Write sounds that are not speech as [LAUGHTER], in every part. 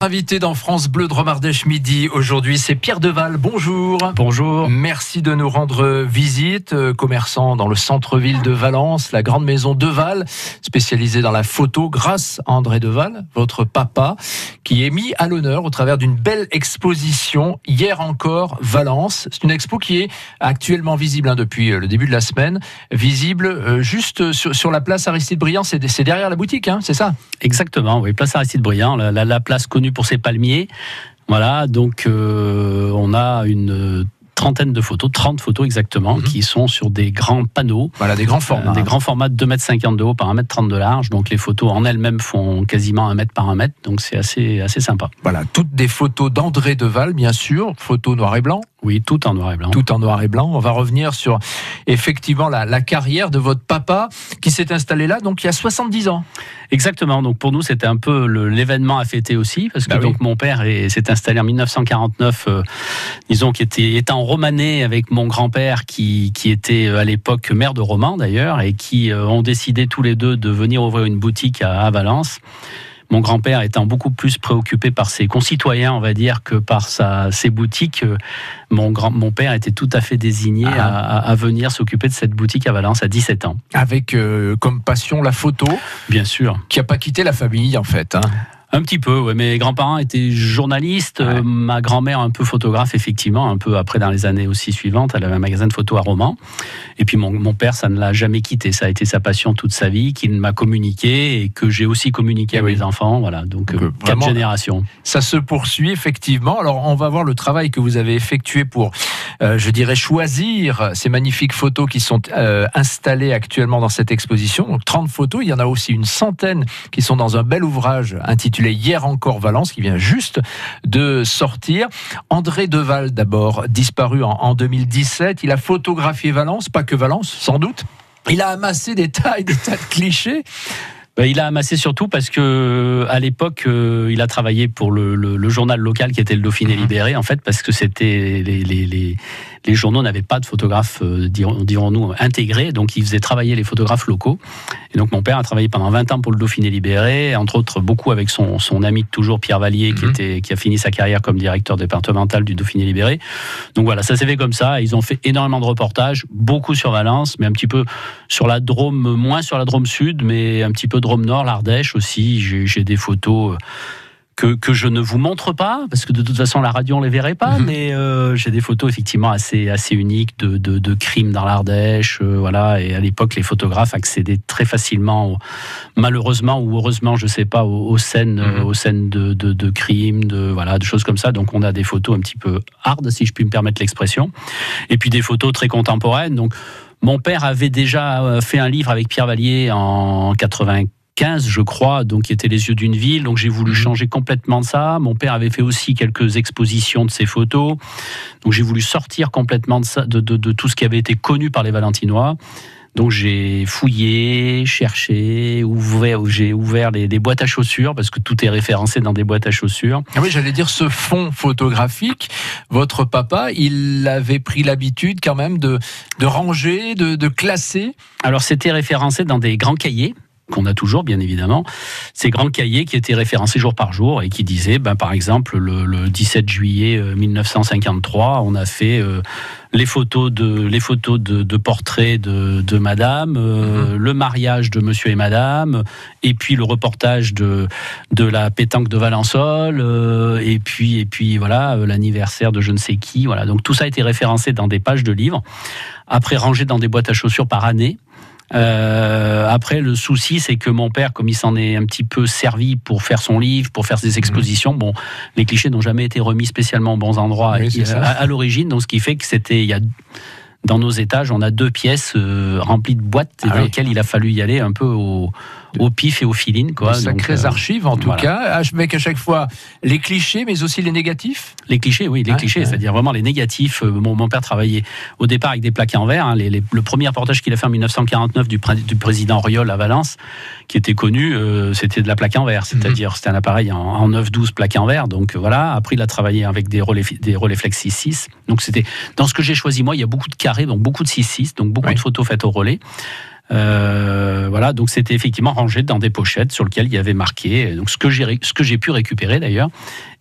Invité dans France Bleu de Romardèche midi aujourd'hui, c'est Pierre Deval. Bonjour. Bonjour. Merci de nous rendre visite. Euh, commerçant dans le centre-ville de Valence, la grande maison Deval, spécialisée dans la photo, grâce à André Deval, votre papa, qui est mis à l'honneur au travers d'une belle exposition. Hier encore, Valence. C'est une expo qui est actuellement visible hein, depuis euh, le début de la semaine, visible euh, juste sur, la place Aristide Briand. C'est derrière la boutique, hein, c'est ça? Exactement. Oui, place Aristide Briand, la, la place connue pour ses palmiers. Voilà, donc euh, on a une trentaine de photos, 30 photos exactement, mhm. qui sont sur des grands panneaux. Voilà, des grands formats. des grands formats de 2,50 m de haut par 1,30 m de large. Donc les photos en elles-mêmes font quasiment 1 mètre par 1 mètre. Donc c'est assez, assez sympa. Voilà, toutes des photos d'André Deval, bien sûr, photos noir et blanc. Oui, tout en noir et blanc. Tout en noir et blanc. On va revenir sur effectivement la, la carrière de votre papa qui s'est installé là, donc il y a 70 ans. Exactement. Donc pour nous, c'était un peu l'événement à fêter aussi, parce que bah donc mon père s'est installé en 1949, euh, disons, qui était, en Romanée avec mon grand-père, qui, qui était euh, à l'époque maire de Romans d'ailleurs, et qui euh, ont décidé tous les deux de venir ouvrir une boutique à, à Valence. Mon grand-père étant beaucoup plus préoccupé par ses concitoyens, on va dire, que par sa, ses boutiques, euh, mon, grand, mon père était tout à fait désigné ah. à, venir s'occuper de cette boutique à Valence à 17 ans. Avec euh, comme passion la photo Bien sûr. Qui n'a pas quitté la famille, en fait. Hein. Un petit peu, ouais. Mes grands-parents étaient journalistes, euh, ma grand-mère un peu photographe, effectivement, un peu après dans les années aussi suivantes. Elle avait un magasin de photos à Romans. Et puis mon, mon père, ça ne l'a jamais quitté. Ça a été sa passion toute sa vie, qu'il m'a communiqué et que j'ai aussi communiqué à mes enfants. Voilà, donc, euh, quatre générations. Ça se poursuit, effectivement. Alors, on va voir le travail que vous avez effectué pour, euh, je dirais, choisir ces magnifiques photos qui sont installées actuellement dans cette exposition. Donc, 30 photos. Il y en a aussi une centaine qui sont dans un bel ouvrage intitulé Hier encore Valence, qui vient juste de sortir. André Deval, d'abord, disparu en, 2017. Il a photographié Valence, pas que Valence, sans doute. Il a amassé des tas et des tas de clichés. Ben, il a amassé surtout parce que à l'époque, euh, il a travaillé pour le, journal local qui était le Dauphiné mhm. Libéré, en fait, parce que c'était les, les, les journaux n'avaient pas de photographes, euh, dirons-nous, intégrés, donc ils faisaient travailler les photographes locaux. Et donc mon père a travaillé pendant 20 ans pour le Dauphiné Libéré, entre autres beaucoup avec son, son ami de toujours, Pierre Vallier, qui, mhm. était, qui a fini sa carrière comme directeur départemental du Dauphiné Libéré. Donc voilà, ça s'est fait comme ça. Ils ont fait énormément de reportages, beaucoup sur Valence, mais un petit peu sur la Drôme, moins sur la Drôme Sud, mais un petit peu Drôme Nord, l'Ardèche aussi. J'ai des photos. Euh, que, je ne vous montre pas, parce que de toute façon la radio on les verrait pas, mhm. mais euh, j'ai des photos effectivement assez assez uniques de, de, crimes dans l'Ardèche, euh, voilà. Et à l'époque les photographes accédaient très facilement, malheureusement ou heureusement, je sais pas, aux, scènes mhm. aux scènes de, de, crimes, de voilà, de choses comme ça. Donc on a des photos un petit peu hard, si je puis me permettre l'expression, et puis des photos très contemporaines. Donc mon père avait déjà euh, fait un livre avec Pierre Vallier en 80 15, je crois, donc qui était les yeux d'une ville. Donc j'ai voulu mhm. changer complètement ça. Mon père avait fait aussi quelques expositions de ses photos. Donc j'ai voulu sortir complètement de, ça, de, de, tout ce qui avait été connu par les Valentinois. Donc j'ai fouillé, cherché, ouvert, j'ai ouvert les, boîtes à chaussures parce que tout est référencé dans des boîtes à chaussures. Ah oui, j'allais dire ce fond photographique. Votre papa, il avait pris l'habitude quand même de, de ranger, de, de classer? Alors c'était référencé dans des grands cahiers qu'on a toujours bien évidemment, ces grands cahiers qui étaient référencés jour par jour et qui disaient, ben, par exemple, le, 17 juillet 1953, euh, on a fait euh, les photos de les photos de, portraits de, Madame, euh, mhm. le mariage de Monsieur et Madame, et puis le reportage de de la pétanque de Valençol, et puis et puis voilà l'anniversaire de je ne sais qui, voilà. Donc tout ça a été référencé dans des pages de livres, après rangé dans des boîtes à chaussures par année. Euh, après, le souci, c'est que mon père, comme il s'en est un petit peu servi pour faire son livre, pour faire ses mhm. expositions, bon, les clichés n'ont jamais été remis spécialement aux bons endroits à, l'origine. Donc, ce qui fait que c'était, il y a dans nos étages, on a deux pièces euh, remplies de boîtes ah dans lesquelles il a fallu y aller un peu au, au pif et au filine. Quoi. De sacrées euh, archives, en tout cas, avec à chaque fois les clichés, mais aussi les négatifs Les clichés, oui, les clichés, c'est-à-dire vraiment les négatifs. Euh, mon, mon, père travaillait au départ avec des plaques en verre. Hein, le premier reportage qu'il a fait en 1949 du, du, président Riol à Valence, qui était connu, euh, c'était de la plaque en verre, mhm. c'est-à-dire c'était un appareil en, en 9-12 plaqué en verre. Donc voilà, après il a travaillé avec des relais, des relais flex 6-6. Donc c'était dans ce que j'ai choisi moi, il y a beaucoup de carrés, donc beaucoup de 6-6, donc beaucoup de photos faites au relais. Voilà, donc c'était effectivement rangé dans des pochettes sur lesquelles il y avait marqué donc ce que j'ai ce que j'ai pu récupérer d'ailleurs.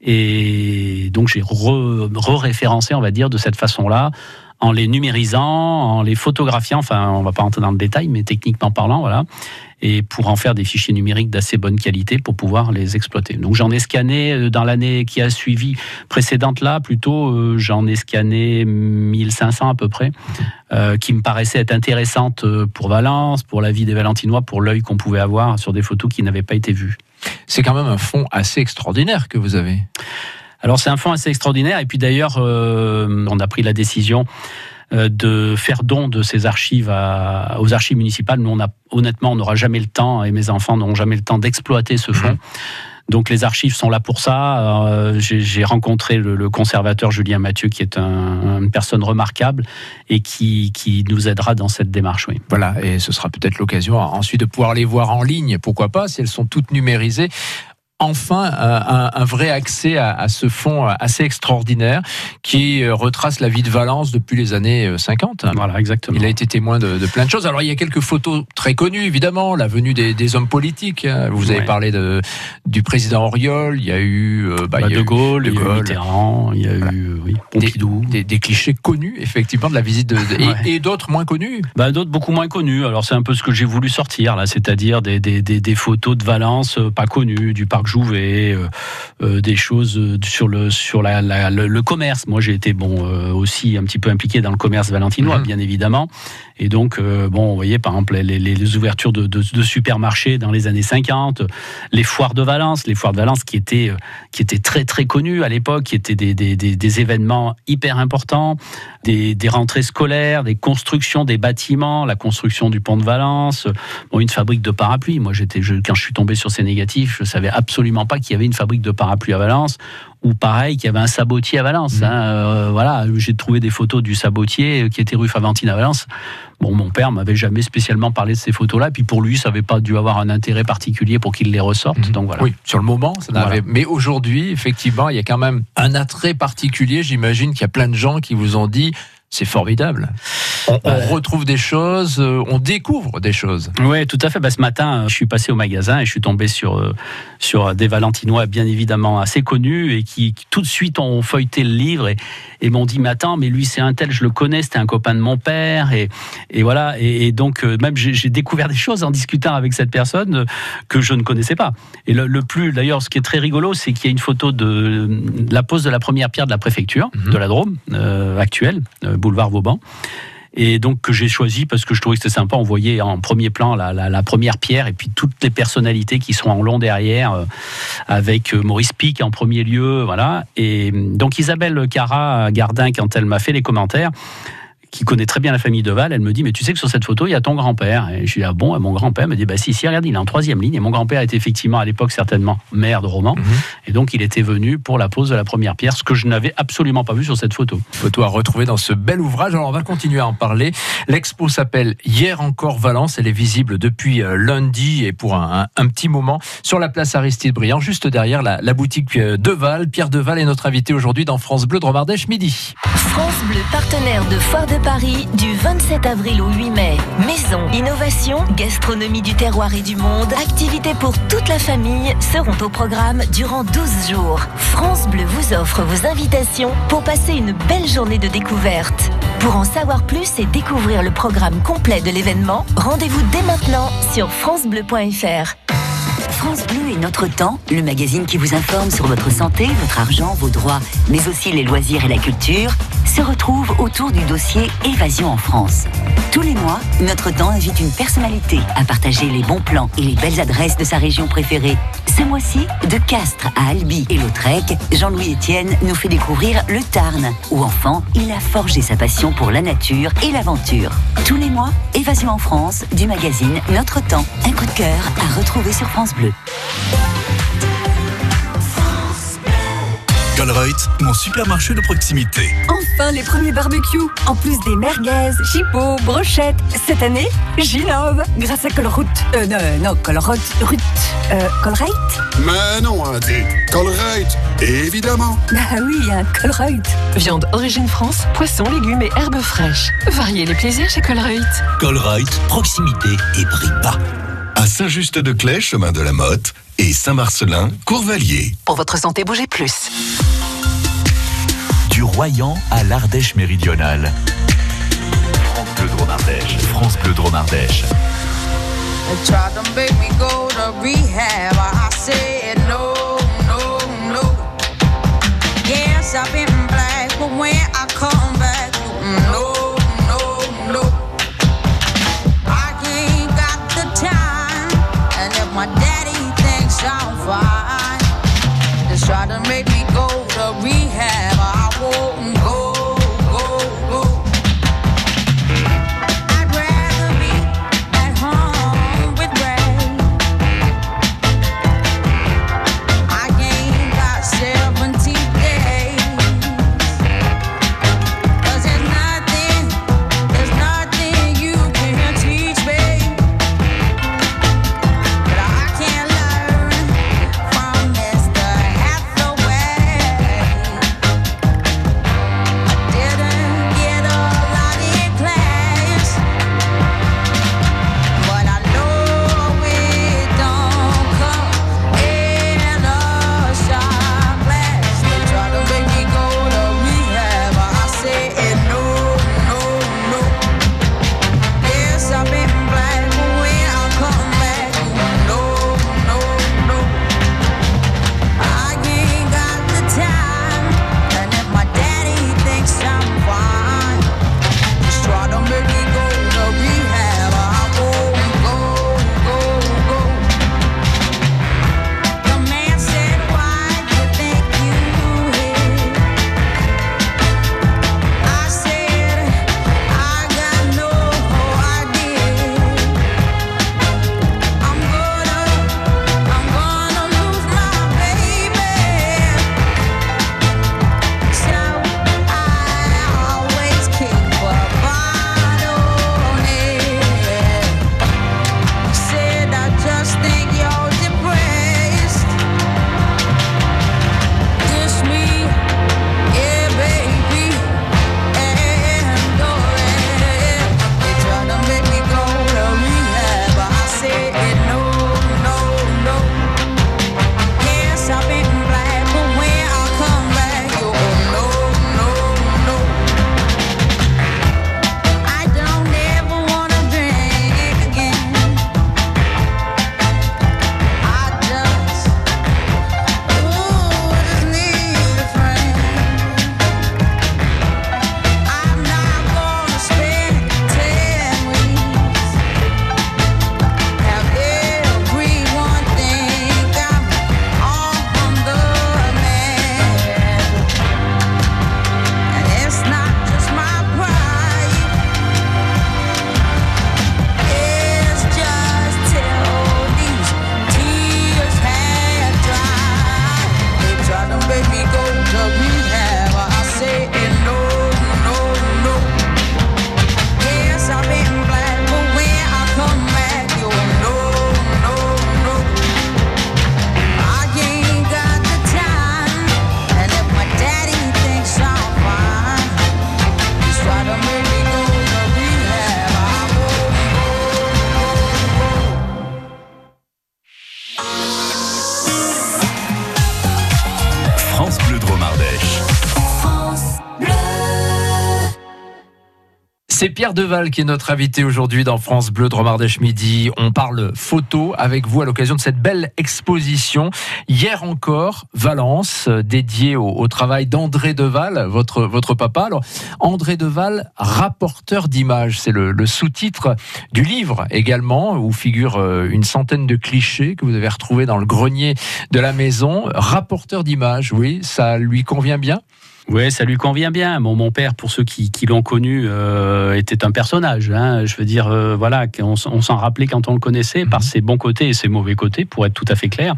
Et donc j'ai re-référencé, on va dire, de cette façon-là en les numérisant, en les photographiant, enfin on va pas rentrer dans le détail, mais techniquement parlant, voilà, et pour en faire des fichiers numériques d'assez bonne qualité pour pouvoir les exploiter. Donc j'en ai scanné euh, dans l'année qui a suivi précédente là, plutôt euh, j'en ai scanné 1500 à peu près, euh, qui me paraissaient être intéressantes pour Valence, pour la vie des Valentinois, pour l'œil qu'on pouvait avoir sur des photos qui n'avaient pas été vues. C'est quand même un fond assez extraordinaire que vous avez. Alors c'est un fonds assez extraordinaire. Et puis d'ailleurs, euh, on a pris la décision euh, de faire don de ces archives aux archives municipales. Nous, on a, honnêtement, on n'aura jamais le temps, et mes enfants n'auront jamais le temps d'exploiter ce fonds. Mhm. Donc les archives sont là pour ça. Euh, j'ai rencontré le, conservateur Julien Mathieu, qui est une personne remarquable et qui, qui, nous aidera dans cette démarche. Oui. Voilà, et ce sera peut-être l'occasion ensuite de pouvoir les voir en ligne, pourquoi pas, si elles sont toutes numérisées enfin un, vrai accès à, ce fonds assez extraordinaire qui euh, retrace la vie de Valence depuis les années 50. Euh, voilà, exactement. Il a été témoin de, plein de choses. Alors il y a quelques photos très connues, évidemment, la venue des, hommes politiques. Hein. Vous avez parlé de, du président Auriol, il y a eu, euh, bah, bah, de Gaulle, il y a eu Mitterrand, il y a eu Pompidou. Des, clichés connus, effectivement, de la visite de, et, d'autres moins connus. Bah, d'autres beaucoup moins connus. Alors c'est un peu ce que j'ai voulu sortir là, c'est-à-dire des, des, photos de Valence pas connues, du parc Jouvet, euh, euh, des choses euh, sur le sur la, le, commerce. Moi, j'ai été bon aussi un petit peu impliqué dans le commerce valentinois, mhm. bien évidemment. Et donc, bon, vous voyez, par exemple, les, ouvertures de, supermarchés dans les années 50, les foires de Valence, les foires de Valence qui étaient qui étaient très très connues à l'époque, qui étaient des, des, événements hyper importants, des, des rentrées scolaires, des constructions des bâtiments, la construction du pont de Valence, bon, une fabrique de parapluies. Moi, j'étais, quand je suis tombé sur ces négatifs, je savais absolument pas qu'il y avait une fabrique de parapluies à Valence ou pareil qu'il y avait un sabotier à Valence. Mmh. Hein. Euh, voilà, j'ai trouvé des photos du sabotier qui était rue Faventine à Valence. Bon, mon père m'avait jamais spécialement parlé de ces photos-là, puis pour lui, ça n'avait pas dû avoir un intérêt particulier pour qu'il les ressorte. Mmh. Donc voilà. Oui, sur le moment, ça n'avait. Mais aujourd'hui, effectivement, il y a quand même un attrait particulier. J'imagine qu'il y a plein de gens qui vous ont dit c'est formidable. On, retrouve des choses, euh, on découvre des choses. Oui, tout à fait. Bah, ce matin, je suis passé au magasin et je suis tombé sur, euh, sur des Valentinois bien évidemment assez connus et qui, tout de suite ont feuilleté le livre et, et m'ont dit Mais attends, mais lui c'est un tel, je le connais, c'était un copain de mon père. Et, et voilà. Et, donc, euh, même j'ai découvert des choses en discutant avec cette personne que je ne connaissais pas. Et le, plus, d'ailleurs, ce qui est très rigolo, c'est qu'il y a une photo de, la pose de la première pierre de la préfecture mhm. de la Drôme actuelle boulevard Vauban. Et donc que j'ai choisi parce que je trouvais que c'était sympa. On voyait en premier plan la, première pierre et puis toutes les personnalités qui sont en long derrière, euh, avec euh, Maurice Pic en premier lieu, voilà. Et donc Isabelle Cara Gardin, quand elle m'a fait les commentaires, qui connaît très bien la famille de Val, elle me dit Mais tu sais que sur cette photo, il y a ton grand-père. Et je lui dis Ah bon? Et mon grand-père me dit Bah si, si, regarde, il est en troisième ligne. Et mon grand-père était effectivement à l'époque certainement maire de Romans. Mhm. Et donc, il était venu pour la pose de la première pierre, ce que je n'avais absolument pas vu sur cette photo. Photo à retrouver dans ce bel ouvrage. Alors, on va continuer à en parler. L'expo s'appelle Hier encore Valence. Elle est visible depuis euh, lundi et pour un, petit moment sur la place Aristide Briand, juste derrière la, boutique euh, de Val. Pierre Deval est notre invité aujourd'hui dans France Bleu de Romardèche midi. France Bleu, partenaire de Foire de Paris du 27 avril au 8 mai. Maison, innovation, gastronomie du terroir et du monde, activités pour toute la famille seront au programme durant 12 jours. France Bleu vous offre vos invitations pour passer une belle journée de découverte. Pour en savoir plus et découvrir le programme complet de l'événement, rendez-vous dès maintenant sur francebleu.fr. France Bleu et Notre Temps, le magazine qui vous informe sur votre santé, votre argent, vos droits, mais aussi les loisirs et la culture, se retrouve autour du dossier Évasion en France. Tous les mois, Notre Temps invite une personnalité à partager les bons plans et les belles adresses de sa région préférée. Ce mois-ci, de Castres à Albi et Lautrec, Jean-Louis Etienne nous fait découvrir le Tarn, où enfant, il a forgé sa passion pour la nature et l'aventure. Tous les mois, Évasion en France, du magazine Notre Temps. Un coup de cœur à retrouver sur France Bleu. Colruyt, mon supermarché de proximité. Enfin, les premiers barbecues. En plus des merguez, chipots, brochettes. Cette année, j'innove grâce à Colruyt. Euh, non, non, Colruyt. Rut. Euh, Colruyt Mais non, hein, dit Colruyt, évidemment. Bah oui, un Colruyt. Viande origine France, poissons, légumes et herbes fraîches. Variez les plaisirs chez Colruyt. Colruyt, proximité et prix bas. À Saint-Just-de-Clay, chemin de la Motte, et Saint-Marcelin, Courvalier. Pour votre santé, bougez plus. Du Royan à l'Ardèche méridionale. France Bleu Drôme Ardèche. France Bleu Drôme Ardèche. Yes, I've been black, but when I come back, no, C'est Pierre Deval qui est notre invité aujourd'hui dans France Bleu Dromardèche Midi. On parle photo avec vous à l'occasion de cette belle exposition. Hier encore, Valence, euh, dédiée au, au travail d'André Deval, votre, votre papa. Alors, André Deval, rapporteur d'images, c'est le, le sous-titre du livre également, où figure euh, une centaine de clichés que vous avez retrouvés dans le grenier de la maison. Rapporteur d'images, oui, ça lui convient bien? Oui, ça lui convient bien. Bon, mon père, pour ceux qui, qui l'ont connu, euh, était un personnage. hein. Je veux dire, euh, voilà, on s'en rappelait quand on le connaissait par ses bons côtés et ses mauvais côtés, pour être tout à fait clair.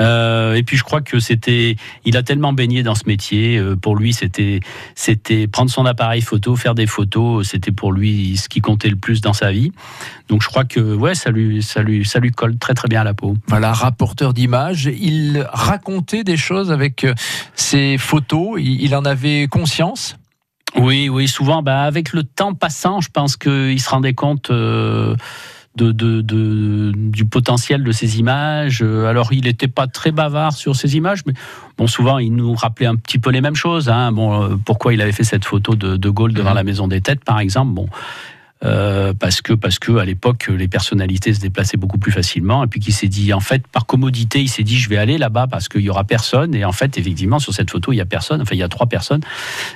Euh, et puis, je crois que c'était, il a tellement baigné dans ce métier. pour lui, c'était, c'était prendre son appareil photo, faire des photos. C'était pour lui ce qui comptait le plus dans sa vie. Donc, je crois que, ouais, ça lui, ça lui, ça lui colle très très bien à la peau. Voilà, rapporteur d'images. Il racontait des choses avec ses photos. Il, il en avait conscience? Oui, oui, souvent, bah, avec le temps passant, je pense qu'il se rendait compte euh, de, de- de- du potentiel de ces images. Euh, Alors, il n'était pas très bavard sur ces images, mais bon, souvent, il nous rappelait un petit peu les mêmes choses. hein. Bon, euh, pourquoi il avait fait cette photo de De Gaulle devant la Maison des Têtes, par exemple Bon. Euh, parce que parce que à l'époque les personnalités se déplaçaient beaucoup plus facilement et puis qu'il s'est dit en fait par commodité il s'est dit je vais aller là-bas parce qu'il y aura personne et en fait effectivement sur cette photo il y a personne enfin il y a trois personnes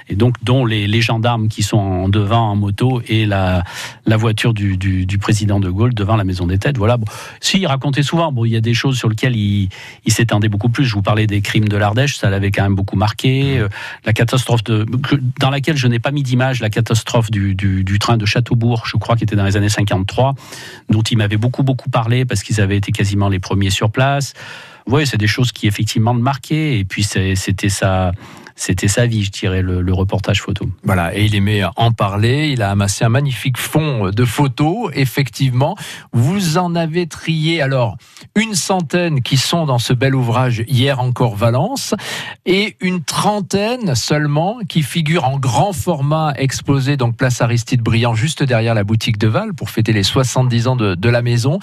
et donc dont les, les gendarmes qui sont en devant en moto et la, la voiture du, du, du président de Gaulle devant la maison des têtes. Voilà. Bon, si il racontait souvent, bon, il y a des choses sur lesquelles il, il s'étendait beaucoup plus. Je vous parlais des crimes de l'Ardèche, ça l'avait quand même beaucoup marqué. Euh, La catastrophe de, dans laquelle je n'ai pas mis d'image, la catastrophe du, du, du train de Châteaubourg, je crois, qui était dans les années 53, dont il m'avait beaucoup beaucoup parlé parce qu'ils avaient été quasiment les premiers sur place. Oui, c'est des choses qui effectivement le marquaient. Et puis c'était sa, c'était sa vie, je dirais, le, reportage photo. Voilà, et il aimait en parler. Il a amassé un magnifique fond de photos. Effectivement, vous en avez trié alors une centaine qui sont dans ce bel ouvrage Hier encore Valence et une trentaine seulement qui figurent en grand format exposé donc place Aristide Briand juste derrière la boutique de Val pour fêter les 70 ans de, la maison.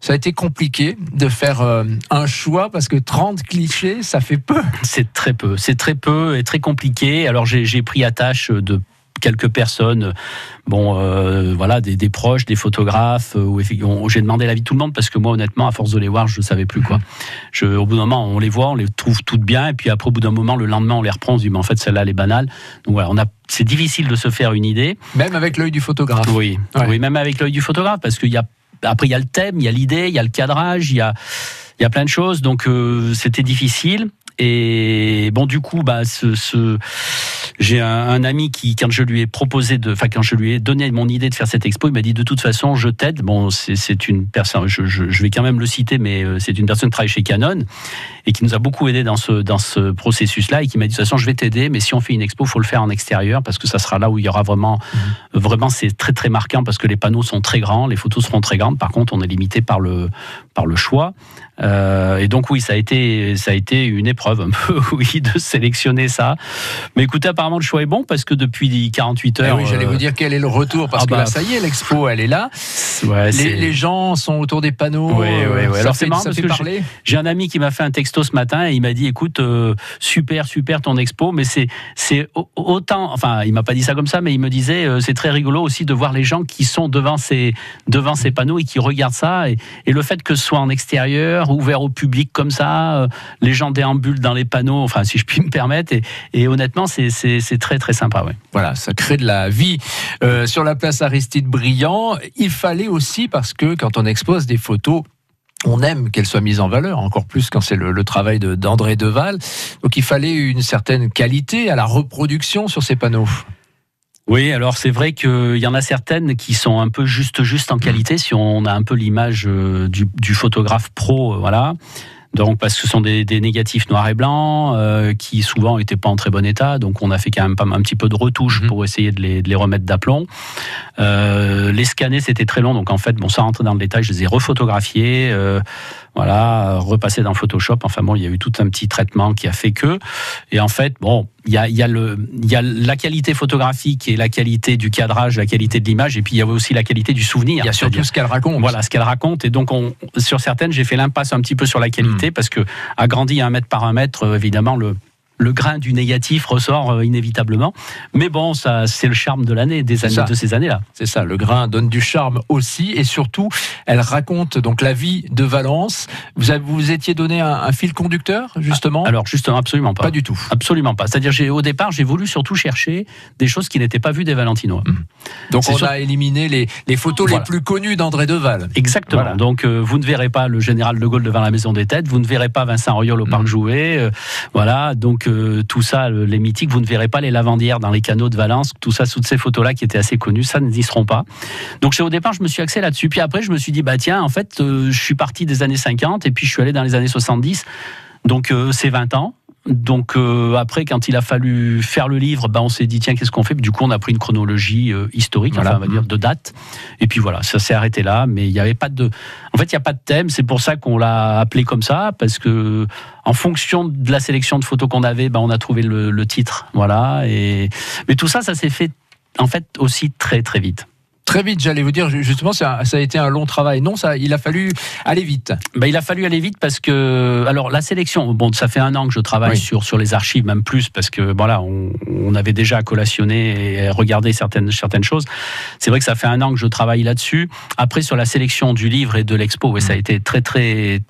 Ça a été compliqué de faire euh, un choix parce que 30 clichés, ça fait peu. C'est très peu, c'est très peu très compliqué. Alors j'ai pris attache de quelques personnes, bon, euh, voilà, des, des proches, des photographes, euh, j'ai demandé l'avis de tout le monde parce que moi, honnêtement, à force de les voir, je ne savais plus quoi. Je, au bout d'un moment, on les voit, on les trouve toutes bien, et puis après, au bout d'un moment, le lendemain, on les reprend, on se dit, mais en fait, celle-là, elle est banale. Donc voilà, on a, c'est difficile de se faire une idée. Même avec l'œil du photographe. Oui, Ouais. oui, même avec l'œil du photographe, parce qu'il y a après il y a le thème, il y a l'idée, il y a le cadrage, il y a il y a plein de choses, donc euh, c'était difficile. Et bon, du coup, bah, ce, j'ai un, ami qui, quand je lui ai proposé de, enfin, quand je lui ai donné mon idée de faire cette expo, il m'a dit de toute façon, je t'aide. Bon, c'est une personne, je vais quand même le citer, mais euh, c'est une personne qui travaille chez Canon et qui nous a beaucoup aidé dans ce, dans ce processus-là et qui m'a dit de toute façon, je vais t'aider, mais si on fait une expo, faut le faire en extérieur parce que ça sera là où il y aura vraiment, vraiment, c'est très très marquant parce que les panneaux sont très grands, les photos seront très grandes. Par contre, on est limité par le, par le choix. Euh, et donc oui, ça a été, ça a été une épreuve un [LAUGHS] peu, oui, de sélectionner ça. Mais écoutez, apparemment le choix est bon parce que depuis 48 Eh heures, oui, j'allais euh, vous dire quel est le retour parce ah que bah, là, ça y est, l'expo, elle est là. ouais, Les, gens sont autour des panneaux. Oui, oui, oui. Ça Alors, fait, c'est marrant parce que. J'ai un ami qui m'a fait un texto ce matin et il m'a dit écoute euh, super super ton expo mais c'est c'est au- autant enfin il m'a pas dit ça comme ça mais il me disait euh, c'est très rigolo aussi de voir les gens qui sont devant ces devant ces panneaux et qui regardent ça et, et le fait que soit en extérieur ouvert au public comme ça euh, les gens déambulent dans les panneaux enfin si je puis me permettre et, honnêtement c'est très très sympa. Voilà, ça crée de la vie. Euh, sur la place Aristide Briand, il fallait aussi, parce que quand on expose des photos, on aime qu'elles soient mises en valeur, encore plus quand c'est le, travail de- d'André Deval. Donc il fallait une certaine qualité à la reproduction sur ces panneaux. Oui, alors c'est vrai qu'il y en a certaines qui sont un peu juste juste en qualité, si on a un peu l'image euh, du, du photographe pro, euh, voilà. Donc parce que ce sont des, des négatifs noirs et blancs euh, qui souvent n'étaient pas en très bon état, donc on a fait quand même pas, un petit peu de retouche Mhm. pour essayer de les, de les remettre d'aplomb. Euh, les scanner c'était très long, donc en fait bon sans rentrer dans le détail, je les ai refotographiés, euh, voilà, repassés dans Photoshop. Enfin bon, il y a eu tout un petit traitement qui a fait que, et en fait bon, il y a, il y a le, il y a la qualité photographique et la qualité du cadrage, la qualité de l'image, et puis il y avait aussi la qualité du souvenir. Il y a surtout ce qu'elle raconte. voilà ce qu'elle raconte et donc on, sur certaines j'ai fait l'impasse un petit peu sur la qualité parce que agrandi à un mètre par un mètre euh, évidemment le le grain du négatif ressort euh, inévitablement, mais bon, ça, c'est le charme de l'année, des années, de ces années-là. C'est ça, le grain donne du charme aussi, et surtout, elle raconte donc la vie de Valence. Vous avez, vous étiez donné un, un fil conducteur, justement? Alors justement, absolument pas. Pas du tout. Absolument pas. C'est-à-dire, j'ai, au départ, j'ai voulu surtout chercher des choses qui n'étaient pas vues des Valentinois. Donc C'est on a éliminé les, les photos Voilà. les plus connues d'André Deval. Exactement. Voilà. Donc, euh, vous ne verrez pas le général de Gaulle devant la Maison des Têtes, vous ne verrez pas Vincent Auriol au Parc Jouet. euh, voilà. Donc, tout ça, le- les mythiques, vous ne verrez pas les lavandières dans les canaux de Valence, tout ça, toutes ces photos-là qui étaient assez connues, ça n'existeront pas. Donc au départ, je me suis axé là-dessus. Puis après, je me suis dit, bah tiens, en fait, euh, je suis parti des années 50 et puis je suis allé dans les années 70. Donc euh, c'est 20 ans. Donc euh, après, quand il a fallu faire le livre, bah, on s'est dit tiens qu'est-ce qu'on fait? Du coup, on a pris une chronologie euh, historique, Voilà. enfin on va dire de date. Et puis voilà, ça s'est arrêté là. Mais il n'y avait pas de, en fait, il n'y a pas de thème. C'est pour ça qu'on l'a appelé comme ça parce que en fonction de la sélection de photos qu'on avait, bah, on a trouvé le, le titre. Voilà. Et mais tout ça, ça s'est fait en fait aussi très très vite. Très vite, j'allais vous dire, justement, ça, ça a été un long travail. Non, ça, il a fallu aller vite. Ben, il a fallu aller vite parce que alors la sélection bon ça fait un an que je travaille Oui. sur sur les archives même plus parce que voilà on, on avait déjà collationné et regardé certaines certaines choses c'est vrai que ça fait un an que je travaille là-dessus après sur la sélection du livre et de l'expo ouais, ça a été très très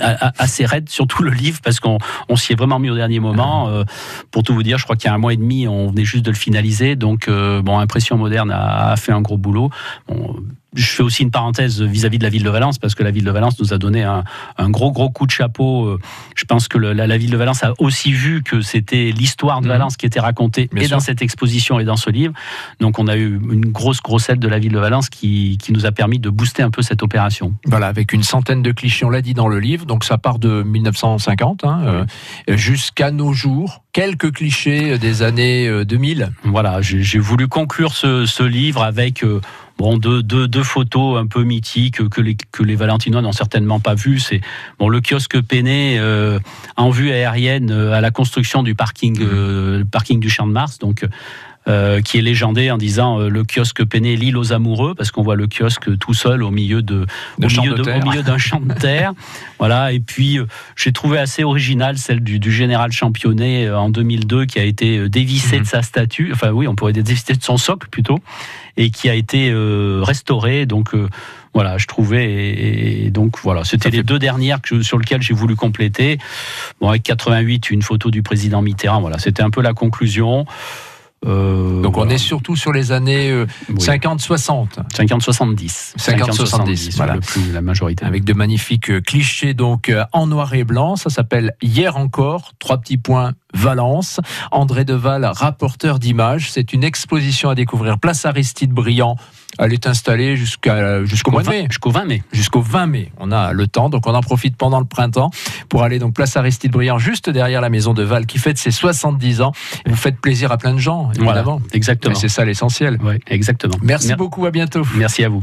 assez raide, surtout le livre, parce qu'on on s'y est vraiment mis au dernier moment. Euh, pour tout vous dire, je crois qu'il y a un mois et demi, on venait juste de le finaliser. Donc, euh, bon, Impression Moderne a, a fait un gros boulot. Bon, je fais aussi une parenthèse vis-à-vis de la ville de Valence, parce que la ville de Valence nous a donné un, un gros, gros coup de chapeau. Euh, Je pense que le- la, la ville de Valence a aussi vu que c'était l'histoire de Mhm. Valence qui était racontée Bien et sûr. dans cette exposition et dans ce livre. Donc, on a eu une grosse, grosse aide de la ville de Valence qui, qui nous a permis de booster un peu cette opération. Voilà, avec une centaine de clichés, on l'a dit dans le livre. Donc ça part de 1950 hein, euh, jusqu'à nos jours. Quelques clichés des années euh, 2000. Voilà, j'ai j'ai voulu conclure ce, ce livre avec euh, bon, deux, deux, deux photos un peu mythiques que les, que les Valentinois n'ont certainement pas vues. C'est bon, le kiosque Péné euh, en vue aérienne euh, à la construction du parking, euh, le parking du Champ de Mars. Donc, euh, qui est légendé en disant euh, le kiosque Péné, l'île aux amoureux, parce qu'on voit le kiosque tout seul au milieu de, De au champs milieu de de- terre. au milieu d'un champ de terre. [LAUGHS] voilà. Et puis euh, j'ai trouvé assez original celle du, du général championnet euh, en 2002 qui a été euh, dévissé Mhm. de sa statue. Enfin oui, on pourrait dire dévissé de son socle plutôt, et qui a été euh, restauré. Donc euh, voilà, je trouvais. Et, et donc voilà, c'était les deux dernières que sur lesquelles j'ai voulu compléter. Bon, avec 88, une photo du président Mitterrand. Voilà, c'était un peu la conclusion. Euh, Donc on voilà. est surtout sur les années euh, Oui. 50-60. 50-70. 50-70, voilà. le plus, la majorité. Avec de magnifiques euh, clichés donc euh, en noir et blanc. Ça s'appelle Hier encore, trois petits points, Valence. André Deval, rapporteur d'images. C'est une exposition à découvrir. Place Aristide Briand. Elle est installée jusqu'à jusqu'au mois de mai. Jusqu'au 20 mai. Jusqu'au 20 mai. On a le temps, donc on en profite pendant le printemps pour aller donc place Aristide Briand, juste derrière la maison de Val, qui fête ses 70 ans. Vous faites plaisir à plein de gens, Voilà, évidemment. exactement. Et c'est ça l'essentiel. Ouais, exactement. Merci Mer- beaucoup, à bientôt. Merci à vous.